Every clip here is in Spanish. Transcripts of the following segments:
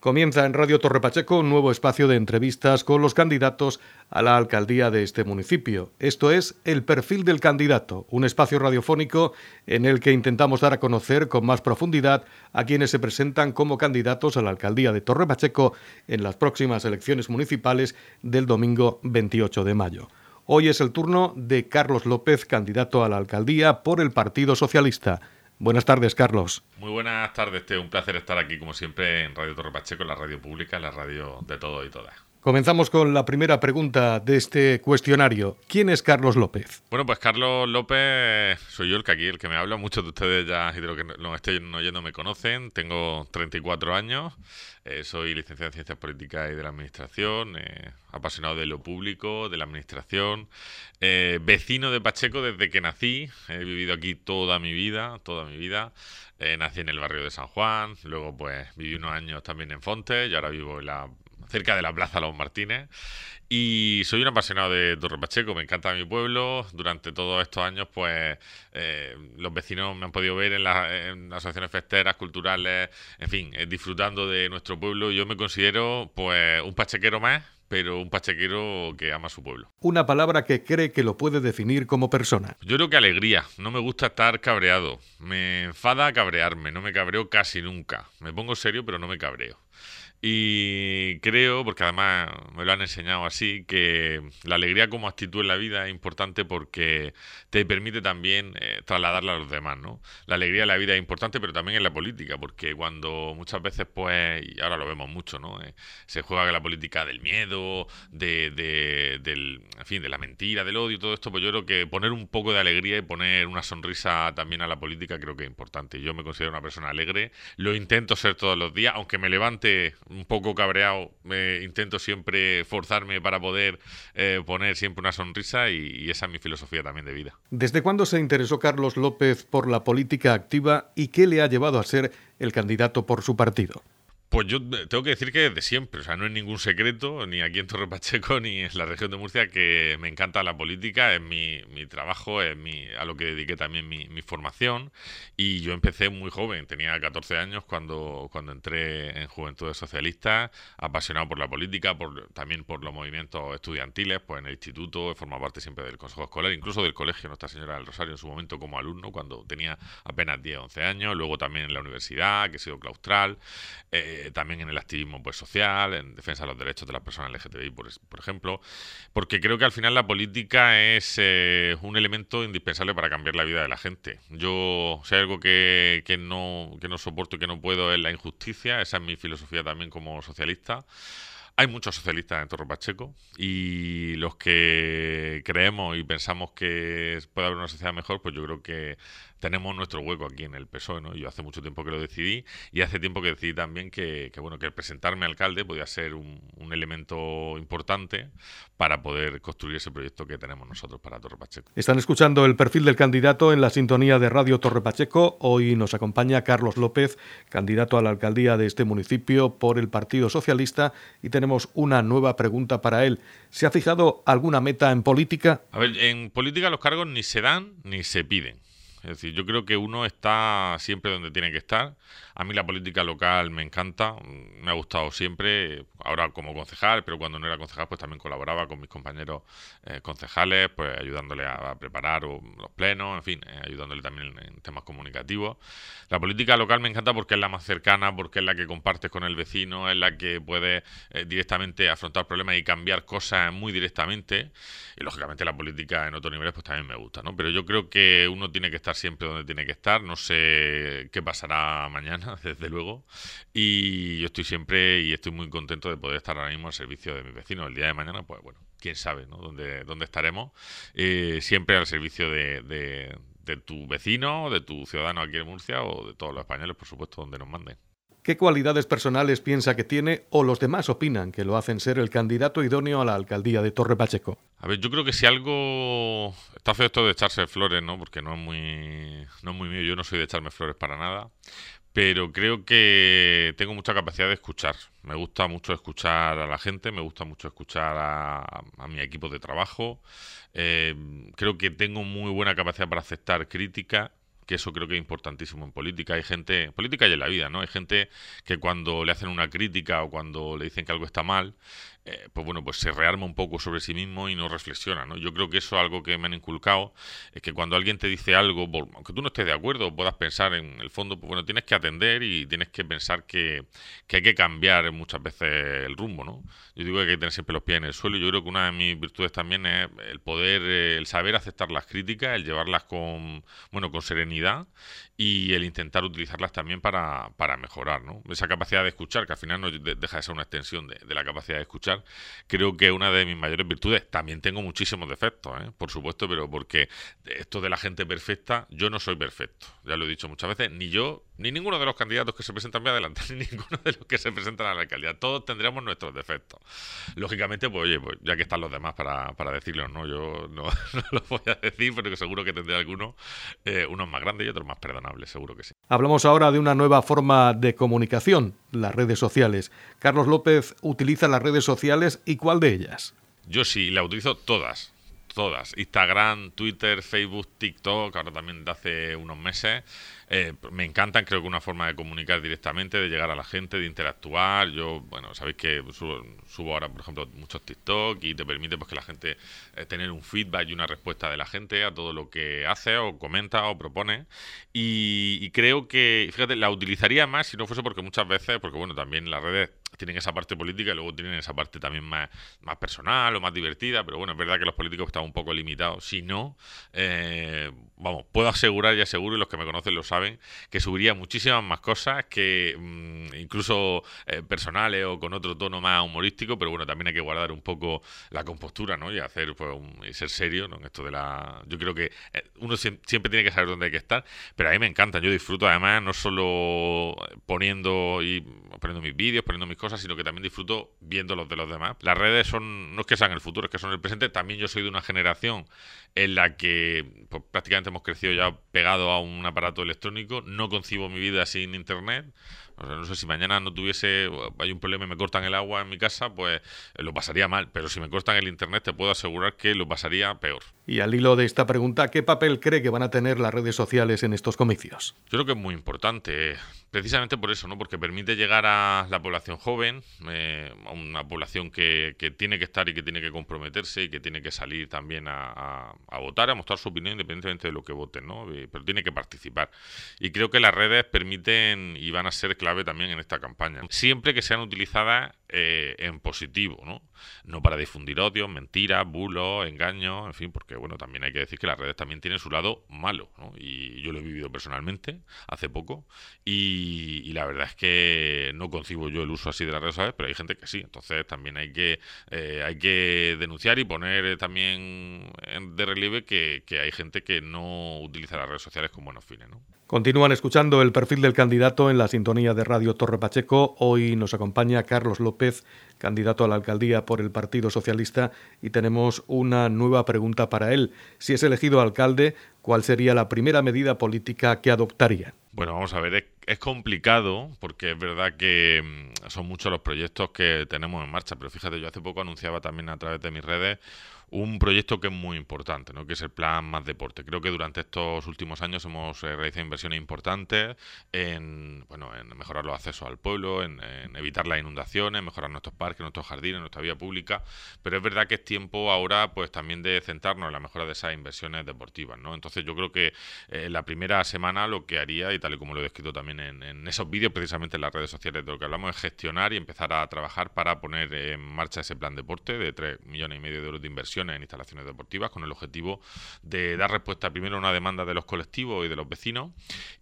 Comienza en Radio Torre Pacheco un nuevo espacio de entrevistas con los candidatos a la alcaldía de este municipio. Esto es El perfil del candidato, un espacio radiofónico en el que intentamos dar a conocer con más profundidad a quienes se presentan como candidatos a la alcaldía de Torre Pacheco en las próximas elecciones municipales del domingo 28 de mayo. Hoy es el turno de Carlos López, candidato a la alcaldía por el Partido Socialista. Buenas tardes, Carlos. Muy buenas tardes, Teo. Un placer estar aquí, como siempre, en Radio Torre Pacheco, la radio pública, la radio de todo y todas. Comenzamos con la primera pregunta de este cuestionario. ¿Quién es Carlos López? Bueno, pues Carlos López soy yo el que aquí, el que me habla. Muchos de ustedes ya, y de lo que lo estén oyendo, me conocen. Tengo 34 años. Eh, soy licenciado en Ciencias Políticas y de la Administración. Eh, apasionado de lo público, de la Administración. Eh, vecino de Pacheco desde que nací. He vivido aquí toda mi vida, toda mi vida. nací en el barrio de San Juan. Luego, pues, viví unos años también en Fontes y ahora vivo en la cerca de la Plaza Los Martínez. Y soy un apasionado de Torre Pacheco, me encanta mi pueblo. Durante todos estos años, pues eh, los vecinos me han podido ver en, las asociaciones festeras, culturales, en fin, eh, disfrutando de nuestro pueblo. Yo me considero, pues, un pachequero más, pero un pachequero que ama su pueblo. Una palabra que cree que lo puede definir como persona. Yo creo que alegría. No me gusta estar cabreado. Me enfada cabrearme. No me cabreo casi nunca. Me pongo serio, pero no me cabreo. Y creo, porque además me lo han enseñado así, que la alegría como actitud en la vida es importante porque te permite también eh, trasladarla a los demás, ¿no? La alegría en la vida es importante, pero también en la política, porque cuando muchas veces, pues, y ahora lo vemos mucho, ¿no? Eh, se juega la política del miedo, de, de, del, fin, de la mentira, del odio, todo esto, pues yo creo que poner un poco de alegría y poner una sonrisa también a la política creo que es importante. Yo me considero una persona alegre, lo intento ser todos los días, aunque me levante un poco cabreado, intento siempre forzarme para poder eh, poner siempre una sonrisa y, esa es mi filosofía también de vida. ¿Desde cuándo se interesó Carlos López por la política activa y qué le ha llevado a ser el candidato por su partido? Pues yo tengo que decir que desde siempre, o sea, no es ningún secreto, ni aquí en Torre Pacheco, ni en la región de Murcia, que me encanta la política, es mi, mi trabajo, es mi, a lo que dediqué también mi, mi, formación. Y yo empecé muy joven, tenía 14 años cuando, cuando entré en Juventudes Socialistas, apasionado por la política, por, también por los movimientos estudiantiles, pues en el instituto, he formado parte siempre del Consejo Escolar, incluso del Colegio Nuestra Señora del Rosario en su momento como alumno, cuando tenía apenas 10, 11 años, luego también en la universidad, que he sido claustral. Eh, eh, también en el activismo pues, social, en defensa de los derechos de las personas LGTBI, por, ejemplo, porque creo que al final la política es eh, un elemento indispensable para cambiar la vida de la gente. Yo, si hay algo que, que, no, que no soporto y que no puedo es la injusticia, esa es mi filosofía también como socialista. Hay muchos socialistas en Torre Pacheco y los que creemos y pensamos que puede haber una sociedad mejor, pues yo creo que tenemos nuestro hueco aquí en el PSOE, ¿no? Yo hace mucho tiempo que lo decidí y hace tiempo que decidí también que, bueno, que presentarme alcalde podía ser un, elemento importante para poder construir ese proyecto que tenemos nosotros para Torre Pacheco. Están escuchando el perfil del candidato en la sintonía de Radio Torre Pacheco. Hoy nos acompaña Carlos López, candidato a la alcaldía de este municipio por el Partido Socialista y tenemos una nueva pregunta para él. ¿Se ha fijado alguna meta en política? A ver, en política los cargos ni se dan ni se piden. Es decir, yo creo que uno está siempre donde tiene que estar. A mí la política local me encanta, me ha gustado siempre, ahora como concejal, pero cuando no era concejal pues también colaboraba con mis compañeros eh, concejales, pues ayudándole a, preparar los plenos, en fin, eh, ayudándole también en, temas comunicativos. La política local me encanta porque es la más cercana, porque es la que compartes con el vecino, es la que puede eh, directamente afrontar problemas y cambiar cosas muy directamente. Y lógicamente la política en otros niveles pues también me gusta, ¿no? Pero yo creo que uno tiene que estar siempre donde tiene que estar. No sé qué pasará mañana, desde luego. Y yo estoy siempre y estoy muy contento de poder estar ahora mismo al servicio de mis vecinos. El día de mañana, pues bueno, quién sabe, ¿no? Dónde, dónde estaremos. Eh, siempre al servicio de, de, de tu vecino, de tu ciudadano aquí en Murcia o de todos los españoles, por supuesto, donde nos manden. ¿Qué cualidades personales piensa que tiene o los demás opinan que lo hacen ser el candidato idóneo a la alcaldía de Torre Pacheco? A ver, yo creo que si algo está feo esto de echarse flores, ¿no? Porque no es muy no es muy mío, yo no soy de echarme flores para nada, pero creo que tengo mucha capacidad de escuchar. Me gusta mucho escuchar a la gente, me gusta mucho escuchar a, mi equipo de trabajo. Eh, creo que tengo muy buena capacidad para aceptar crítica que eso creo que es importantísimo en política. Hay gente, política y en la vida, ¿no? Hay gente que cuando le hacen una crítica o cuando le dicen que algo está mal, eh, pues bueno, pues se rearma un poco sobre sí mismo y no reflexiona, ¿no? Yo creo que eso es algo que me han inculcado, es que cuando alguien te dice algo, aunque tú no estés de acuerdo, puedas pensar en el fondo, pues bueno, tienes que atender y tienes que pensar que, hay que cambiar muchas veces el rumbo, ¿no? Yo digo que hay que tener siempre los pies en el suelo yo creo que una de mis virtudes también es el poder, eh, el saber aceptar las críticas, el llevarlas con, bueno, con serenidad y el intentar utilizarlas también para, para mejorar, ¿no? Esa capacidad de escuchar, que al final no deja de ser una extensión de, la capacidad de escuchar creo que es una de mis mayores virtudes. También tengo muchísimos defectos, ¿eh? por supuesto, pero porque esto de la gente perfecta, yo no soy perfecto. Ya lo he dicho muchas veces, ni yo, ni ninguno de los candidatos que se presentan bien adelante, ni ninguno de los que se presentan a la alcaldía. Todos tendríamos nuestros defectos. Lógicamente, pues oye, pues ya que están los demás para, para decirlos, ¿no? Yo no, no los voy a decir, pero que seguro que tendré algunos, eh, unos más grandes y otros más perdonables, seguro que sí. Hablamos ahora de una nueva forma de comunicación, las redes sociales. Carlos López utiliza las redes sociales y cuál de ellas? Yo sí, la utilizo todas. Todas. Instagram, Twitter, Facebook, TikTok, ahora también de hace unos meses. Eh, me encantan, creo que una forma de comunicar directamente, de llegar a la gente, de interactuar. Yo, bueno, sabéis que subo, ahora, por ejemplo, muchos TikTok y te permite pues que la gente eh, tener un feedback y una respuesta de la gente a todo lo que hace o comenta o propone. Y, creo que, fíjate, la utilizaría más si no fuese porque muchas veces, porque bueno, también las redes tienen esa parte política y luego tienen esa parte también más, más personal o más divertida, pero bueno, es verdad que los políticos están un poco limitados. Si no, eh, vamos, puedo asegurar y aseguro, y los que me conocen lo saben, que subiría muchísimas más cosas que mm, incluso eh, personales o con otro tono más humorístico, pero bueno, también hay que guardar un poco la compostura, ¿no? Y hacer, pues, y ser serio. En esto de la... Yo creo que eh, uno siempre tiene que saber dónde hay que estar, pero a mí me encanta, yo disfruto además no solo poniendo y poniendo mis vídeos, poniendo mis cosas, sino que también disfruto viendo los de los demás. Las redes son, no es que sean el futuro, es que son el presente. También yo soy de una generación en la que pues, prácticamente hemos crecido ya pegado a un aparato electrónico. No concibo mi vida sin internet no sé si mañana no tuviese, hay un problema y me cortan el agua en mi casa, pues eh, lo pasaría mal. Pero si me cortan el internet, te puedo asegurar que lo pasaría peor. Y al hilo de esta pregunta, ¿qué papel cree que van a tener las redes sociales en estos comicios? Yo creo que es muy importante, precisamente por eso, ¿no? Porque permite llegar a la población joven, eh, a una población que, tiene que estar y que tiene que comprometerse y que tiene que salir también a, votar, a mostrar su opinión independientemente de lo que voten, ¿no? Pero tiene que participar. Y creo que las redes permiten y van a ser también en esta campaña. Siempre que sean utilizadas eh, en positivo, ¿no? No para difundir odio, mentiras, bulos, engaños, en fin, porque bueno, también hay que decir que las redes también tienen su lado malo, ¿no? Y yo lo he vivido personalmente hace poco y, la verdad es que no concibo yo el uso así de las redes sociales, pero hay gente que sí, entonces también hay que, eh, hay que denunciar y poner también de relieve que, que hay gente que no utiliza las redes sociales con buenos fines, ¿no? Continúan escuchando el perfil del candidato en la sintonía de Radio Torre Pacheco. Hoy nos acompaña Carlos López, candidato a la alcaldía por el Partido Socialista, y tenemos una nueva pregunta para él. Si es elegido alcalde, ¿cuál sería la primera medida política que adoptaría? Bueno, vamos a ver, es, complicado porque es verdad que mm, son muchos los proyectos que tenemos en marcha, pero fíjate, yo hace poco anunciaba también a través de mis redes un proyecto que es muy importante, ¿no? que es el plan Más Deporte. Creo que durante estos últimos años hemos eh, realizado inversiones importantes en, bueno, en mejorar los accesos al pueblo, en, evitar las inundaciones, mejorar nuestros parques, nuestros jardines, nuestra vía pública, pero es verdad que es tiempo ahora pues también de centrarnos en la mejora de esas inversiones deportivas. ¿no? Entonces yo creo que eh, la primera semana lo que haría, y tal y como lo he descrito también en, esos vídeos, precisamente en las redes sociales, de lo que hablamos es gestionar y empezar a trabajar para poner en marcha ese plan deporte de 3 millones y medio de euros de inversión en instalaciones deportivas con el objetivo de dar respuesta primero a una demanda de los colectivos y de los vecinos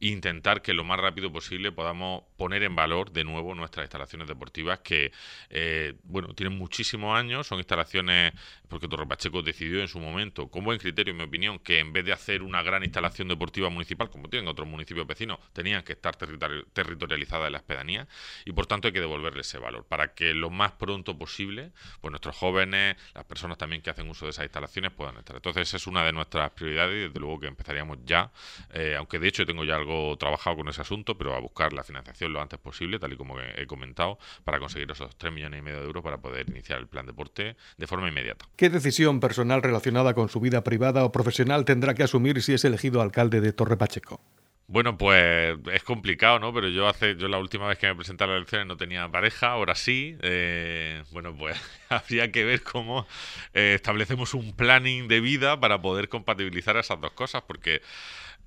e intentar que lo más rápido posible podamos poner en valor de nuevo nuestras instalaciones deportivas que, eh, bueno, tienen muchísimos años, son instalaciones, porque Torre Pacheco decidió en su momento, con buen criterio, en mi opinión, que en vez de hacer una gran instalación deportiva municipal, como tienen otros municipios vecinos, tenían que estar territorializadas en las pedanías y por tanto hay que devolverle ese valor para que lo más pronto posible, pues nuestros jóvenes, las personas también que hacen uso de esas instalaciones puedan estar. Entonces, es una de nuestras prioridades y desde luego que empezaríamos ya, eh, aunque de hecho tengo ya algo trabajado con ese asunto, pero a buscar la financiación lo antes posible, tal y como he comentado, para conseguir esos 3 millones y medio de euros para poder iniciar el plan deporte de forma inmediata. ¿Qué decisión personal relacionada con su vida privada o profesional tendrá que asumir si es elegido alcalde de Torre Pacheco? Bueno, pues es complicado, ¿no? Pero yo hace, yo la última vez que me presenté a las elecciones no tenía pareja, ahora sí. Eh, bueno, pues habría que ver cómo eh, establecemos un planning de vida para poder compatibilizar esas dos cosas, porque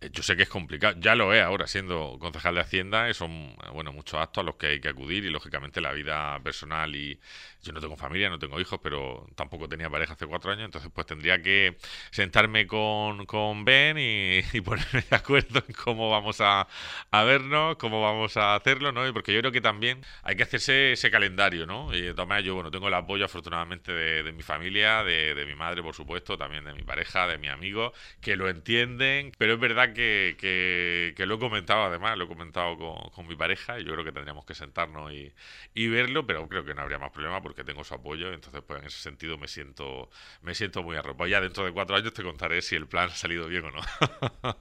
yo sé que es complicado, ya lo es ahora siendo concejal de Hacienda, son bueno muchos actos a los que hay que acudir y lógicamente la vida personal y yo no tengo familia, no tengo hijos, pero tampoco tenía pareja hace cuatro años, entonces pues tendría que sentarme con, con Ben y, ponerme de acuerdo en cómo vamos a, vernos, cómo vamos a hacerlo, ¿no? Y porque yo creo que también hay que hacerse ese calendario, ¿no? Y de todas maneras yo, bueno, tengo el apoyo afortunadamente de, mi familia, de, de mi madre, por supuesto, también de mi pareja, de mis amigos, que lo entienden, pero es verdad que, lo he comentado además, lo he comentado con, mi pareja y yo creo que tendríamos que sentarnos y, verlo, pero creo que no habría más problema porque tengo su apoyo, entonces pues en ese sentido me siento, me siento muy arropado. Ya dentro de cuatro años te contaré si el plan ha salido bien o no.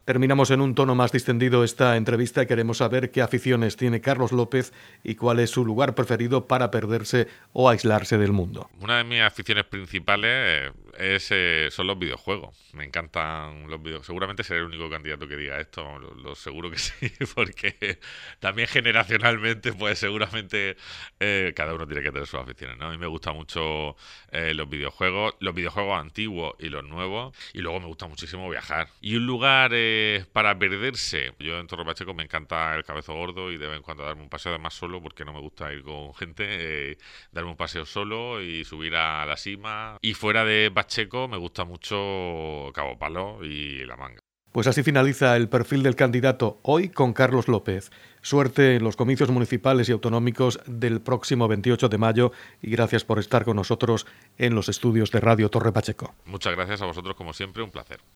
Terminamos en un tono más distendido esta entrevista. Queremos saber qué aficiones tiene Carlos López y cuál es su lugar preferido para perderse o aislarse del mundo. Una de mis aficiones principales es, eh, son los videojuegos. Me encantan los videojuegos. Seguramente seré el único candidato que diga esto, lo, seguro que sí, porque también generacionalmente, pues seguramente eh, cada uno tiene que tener sus aficiones, ¿no? A mí me gustan mucho eh, los videojuegos, los videojuegos antiguos y los nuevos, y luego me gusta muchísimo viajar. Y un lugar para perderse, yo en Torre Pacheco me encanta el cabezo gordo y de vez en cuando darme un paseo además solo, porque no me gusta ir con gente, darme un paseo solo y subir a la cima. Y fuera de Pacheco me gusta mucho Cabo Palo y La Manga. Pues así finaliza el perfil del candidato hoy con Carlos López. Suerte en los comicios municipales y autonómicos del próximo 28 de mayo y gracias por estar con nosotros en los estudios de Radio Torre Pacheco. Muchas gracias a vosotros como siempre, un placer.